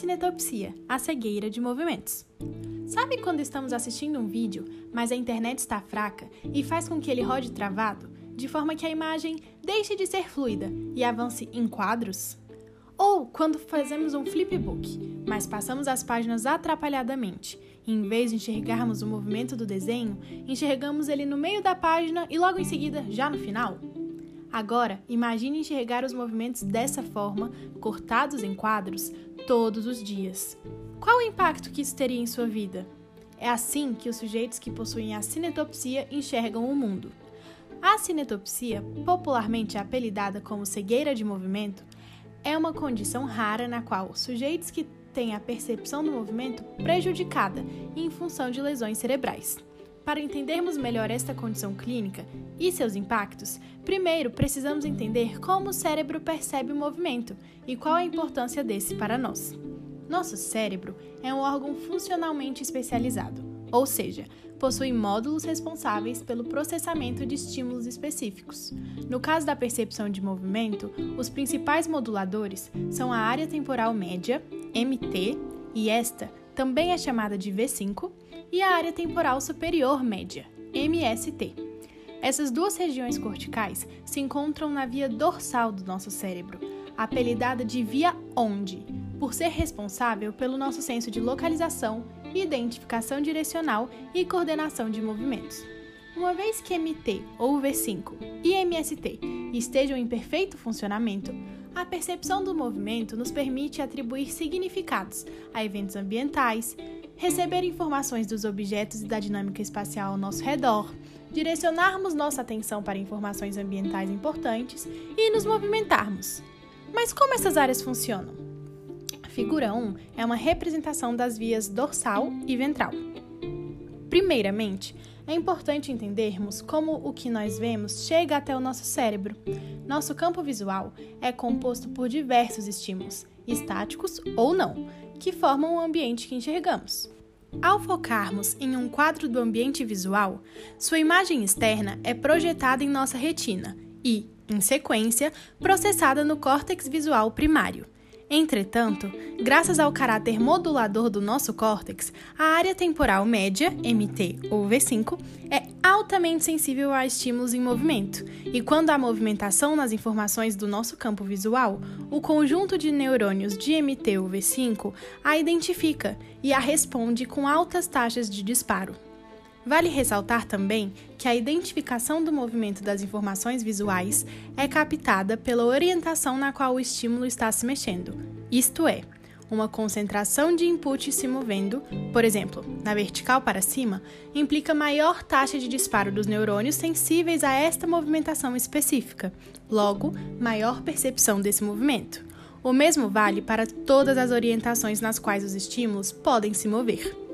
cinetopsia, a cegueira de movimentos. Sabe quando estamos assistindo um vídeo, mas a internet está fraca e faz com que ele rode travado, de forma que a imagem deixe de ser fluida e avance em quadros? Ou quando fazemos um flipbook, mas passamos as páginas atrapalhadamente, e em vez de enxergarmos o movimento do desenho, enxergamos ele no meio da página e logo em seguida já no final? Agora, imagine enxergar os movimentos dessa forma, cortados em quadros, todos os dias. Qual o impacto que isso teria em sua vida? É assim que os sujeitos que possuem a cinetopsia enxergam o mundo. A cinetopsia, popularmente apelidada como cegueira de movimento, é uma condição rara na qual sujeitos que têm a percepção do movimento prejudicada em função de lesões cerebrais. Para entendermos melhor esta condição clínica e seus impactos, primeiro precisamos entender como o cérebro percebe o movimento e qual a importância desse para nós. Nosso cérebro é um órgão funcionalmente especializado, ou seja, possui módulos responsáveis pelo processamento de estímulos específicos. No caso da percepção de movimento, os principais moduladores são a área temporal média, MT, e esta também é chamada de V5, e a área temporal superior média, MST. Essas duas regiões corticais se encontram na via dorsal do nosso cérebro, apelidada de via onde, por ser responsável pelo nosso senso de localização, identificação direcional e coordenação de movimentos. Uma vez que MT ou V5 e MST estejam em perfeito funcionamento, a percepção do movimento nos permite atribuir significados a eventos ambientais, receber informações dos objetos e da dinâmica espacial ao nosso redor, direcionarmos nossa atenção para informações ambientais importantes e nos movimentarmos. Mas como essas áreas funcionam? A figura 1 é uma representação das vias dorsal e ventral. Primeiramente, é importante entendermos como o que nós vemos chega até o nosso cérebro. Nosso campo visual é composto por diversos estímulos, estáticos ou não, que formam o ambiente que enxergamos. Ao focarmos em um quadro do ambiente visual, sua imagem externa é projetada em nossa retina e, em sequência, processada no córtex visual primário. Entretanto, graças ao caráter modulador do nosso córtex, a área temporal média, MT ou V5, é altamente sensível a estímulos em movimento, e quando há movimentação nas informações do nosso campo visual, o conjunto de neurônios de MT ou V5 a identifica e a responde com altas taxas de disparo. Vale ressaltar também que a identificação do movimento das informações visuais é captada pela orientação na qual o estímulo está se mexendo, isto é, uma concentração de input se movendo, por exemplo, na vertical para cima, implica maior taxa de disparo dos neurônios sensíveis a esta movimentação específica, logo, maior percepção desse movimento. O mesmo vale para todas as orientações nas quais os estímulos podem se mover.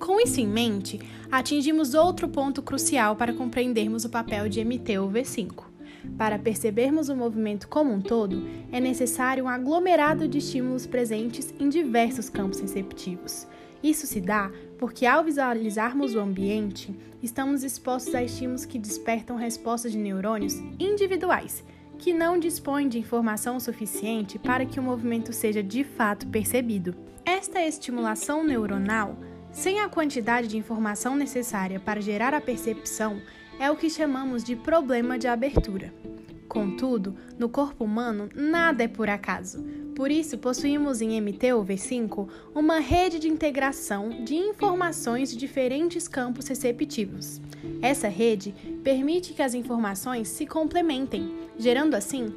Com isso em mente, atingimos outro ponto crucial para compreendermos o papel de MT ou V5. Para percebermos o movimento como um todo, é necessário um aglomerado de estímulos presentes em diversos campos receptivos. Isso se dá porque, ao visualizarmos o ambiente, estamos expostos a estímulos que despertam respostas de neurônios individuais, que não dispõem de informação suficiente para que o movimento seja de fato percebido. Esta estimulação neuronal sem a quantidade de informação necessária para gerar a percepção, é o que chamamos de problema de abertura. Contudo, no corpo humano, nada é por acaso. Por isso, possuímos em MT ou V5 uma rede de integração de informações de diferentes campos receptivos. Essa rede permite que as informações se complementem, gerando assim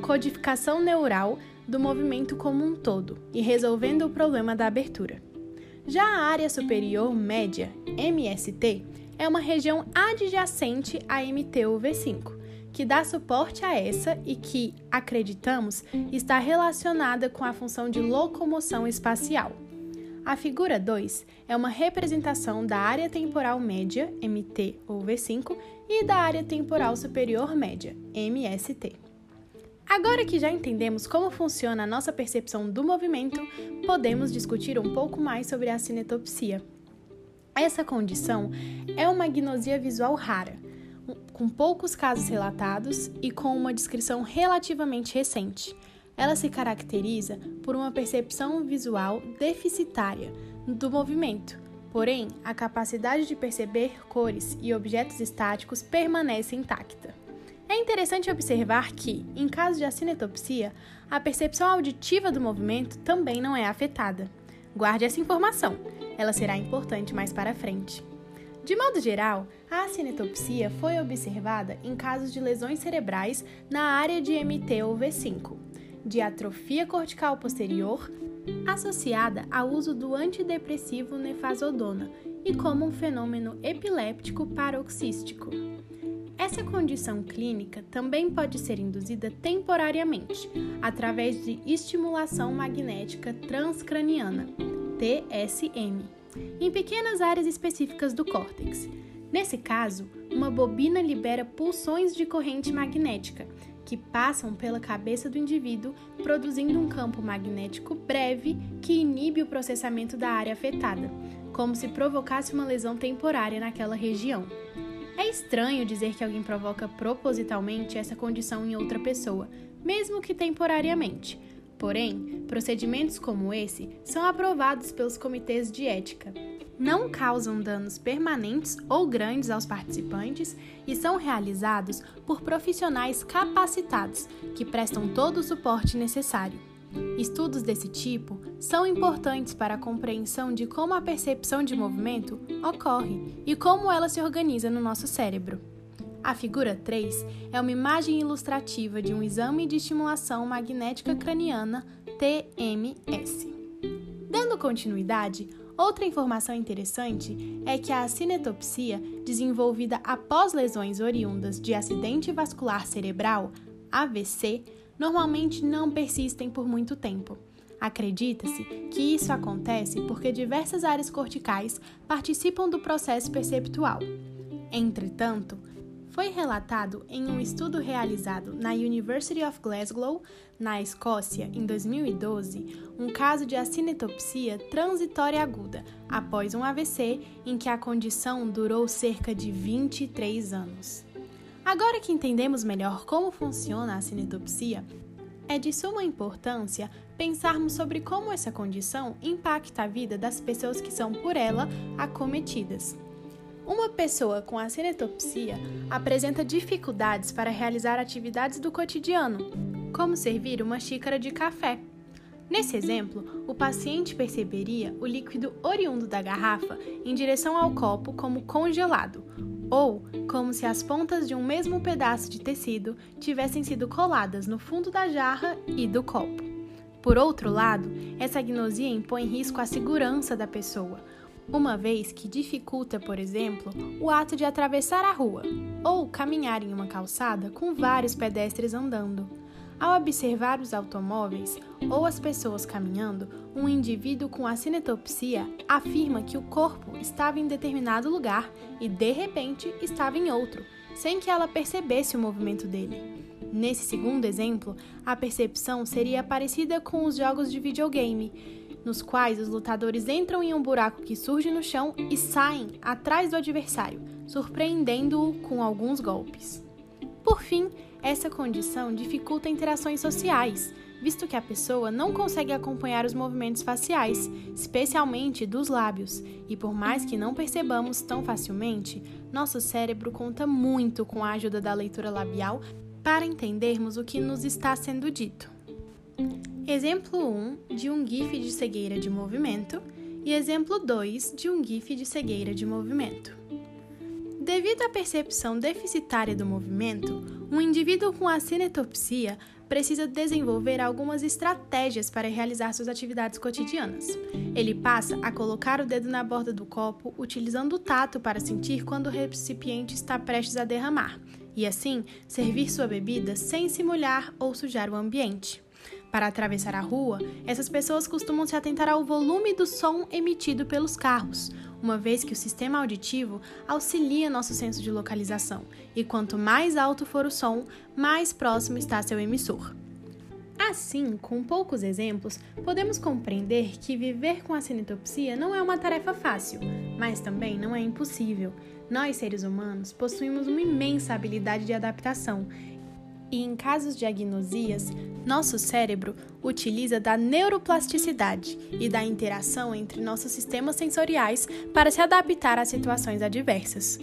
codificação neural do movimento como um todo e resolvendo o problema da abertura. Já a área superior média, MST, é uma região adjacente à MTUV5, que dá suporte a essa e que, acreditamos, está relacionada com a função de locomoção espacial. A figura 2 é uma representação da área temporal média, MT ou V5, e da área temporal superior média, MST. Agora que já entendemos como funciona a nossa percepção do movimento, podemos discutir um pouco mais sobre a cinetopsia. Essa condição é uma agnosia visual rara, com poucos casos relatados e com uma descrição relativamente recente. ela se caracteriza por uma percepção visual deficitária do movimento. Porém, a capacidade de perceber cores e objetos estáticos permanece intacta. É interessante observar que, em caso de acinetopsia, a percepção auditiva do movimento também não é afetada. Guarde essa informação, ela será importante mais para frente. De modo geral, a acinetopsia foi observada em casos de lesões cerebrais na área de MT ou V5, de atrofia cortical posterior, associada ao uso do antidepressivo nefazodona e como um fenômeno epiléptico paroxístico. Essa condição clínica também pode ser induzida temporariamente, através de estimulação magnética transcraniana, TSM, em pequenas áreas específicas do córtex. Nesse caso, uma bobina libera pulsões de corrente magnética que passam pela cabeça do indivíduo, produzindo um campo magnético breve que inibe o processamento da área afetada, como se provocasse uma lesão temporária naquela região. É estranho dizer que alguém provoca propositalmente essa condição em outra pessoa, mesmo que temporariamente. Porém, procedimentos como esse são aprovados pelos comitês de ética. Não causam danos permanentes ou grandes aos participantes e são realizados por profissionais capacitados que prestam todo o suporte necessário. Estudos desse tipo são importantes para a compreensão de como a percepção de movimento ocorre e como ela se organiza no nosso cérebro. A figura 3 é uma imagem ilustrativa de um exame de estimulação magnética craniana TMS. Dando continuidade, outra informação interessante é que a cinetopsia, desenvolvida após lesões oriundas de acidente vascular cerebral, AVC, normalmente não persistem por muito tempo. Acredita-se que isso acontece porque diversas áreas corticais participam do processo perceptual. Entretanto, foi relatado em um estudo realizado na University of Glasgow, na Escócia, em 2012, um caso de acinetopsia transitória aguda após um AVC em que a condição durou cerca de 23 anos. Agora que entendemos melhor como funciona a cinetopsia, é de suma importância pensarmos sobre como essa condição impacta a vida das pessoas que são por ela acometidas. Uma pessoa com a cinetopsia apresenta dificuldades para realizar atividades do cotidiano, como servir uma xícara de café. Nesse exemplo, o paciente perceberia o líquido oriundo da garrafa em direção ao copo como congelado, ou como se as pontas de um mesmo pedaço de tecido tivessem sido coladas no fundo da jarra e do copo. Por outro lado, essa agnosia impõe risco à segurança da pessoa, uma vez que dificulta, por exemplo, o ato de atravessar a rua ou caminhar em uma calçada com vários pedestres andando. Ao observar os automóveis ou as pessoas caminhando, um indivíduo com a cinetopsia afirma que o corpo estava em determinado lugar e de repente estava em outro, sem que ela percebesse o movimento dele. Nesse segundo exemplo, a percepção seria parecida com os jogos de videogame, nos quais os lutadores entram em um buraco que surge no chão e saem atrás do adversário, surpreendendo-o com alguns golpes. Por fim, essa condição dificulta interações sociais, visto que a pessoa não consegue acompanhar os movimentos faciais, especialmente dos lábios, e por mais que não percebamos tão facilmente, nosso cérebro conta muito com a ajuda da leitura labial para entendermos o que nos está sendo dito. Exemplo 1 de um GIF de cegueira de movimento e exemplo 2 de um GIF de cegueira de movimento. Devido à percepção deficitária do movimento, um indivíduo com a cinetopsia precisa desenvolver algumas estratégias para realizar suas atividades cotidianas. Ele passa a colocar o dedo na borda do copo, utilizando o tato para sentir quando o recipiente está prestes a derramar, e assim servir sua bebida sem se molhar ou sujar o ambiente. Para atravessar a rua, essas pessoas costumam se atentar ao volume do som emitido pelos carros, uma vez que o sistema auditivo auxilia nosso senso de localização, e quanto mais alto for o som, mais próximo está seu emissor. Assim, com poucos exemplos, podemos compreender que viver com a cinetopsia não é uma tarefa fácil, mas também não é impossível. Nós, seres humanos, possuímos uma imensa habilidade de adaptação e em casos de agnosias, nosso cérebro utiliza da neuroplasticidade e da interação entre nossos sistemas sensoriais para se adaptar a situações adversas.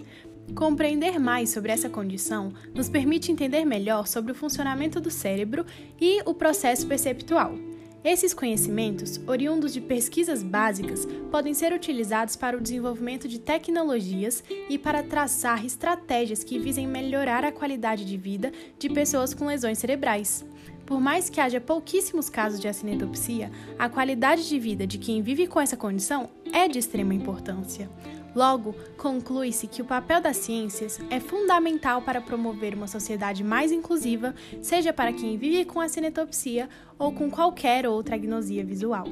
Compreender mais sobre essa condição nos permite entender melhor sobre o funcionamento do cérebro e o processo perceptual. Esses conhecimentos, oriundos de pesquisas básicas, podem ser utilizados para o desenvolvimento de tecnologias e para traçar estratégias que visem melhorar a qualidade de vida de pessoas com lesões cerebrais. Por mais que haja pouquíssimos casos de acinetopsia, a qualidade de vida de quem vive com essa condição é de extrema importância. Logo, conclui-se que o papel das ciências é fundamental para promover uma sociedade mais inclusiva, seja para quem vive com a cinetopsia ou com qualquer outra agnosia visual.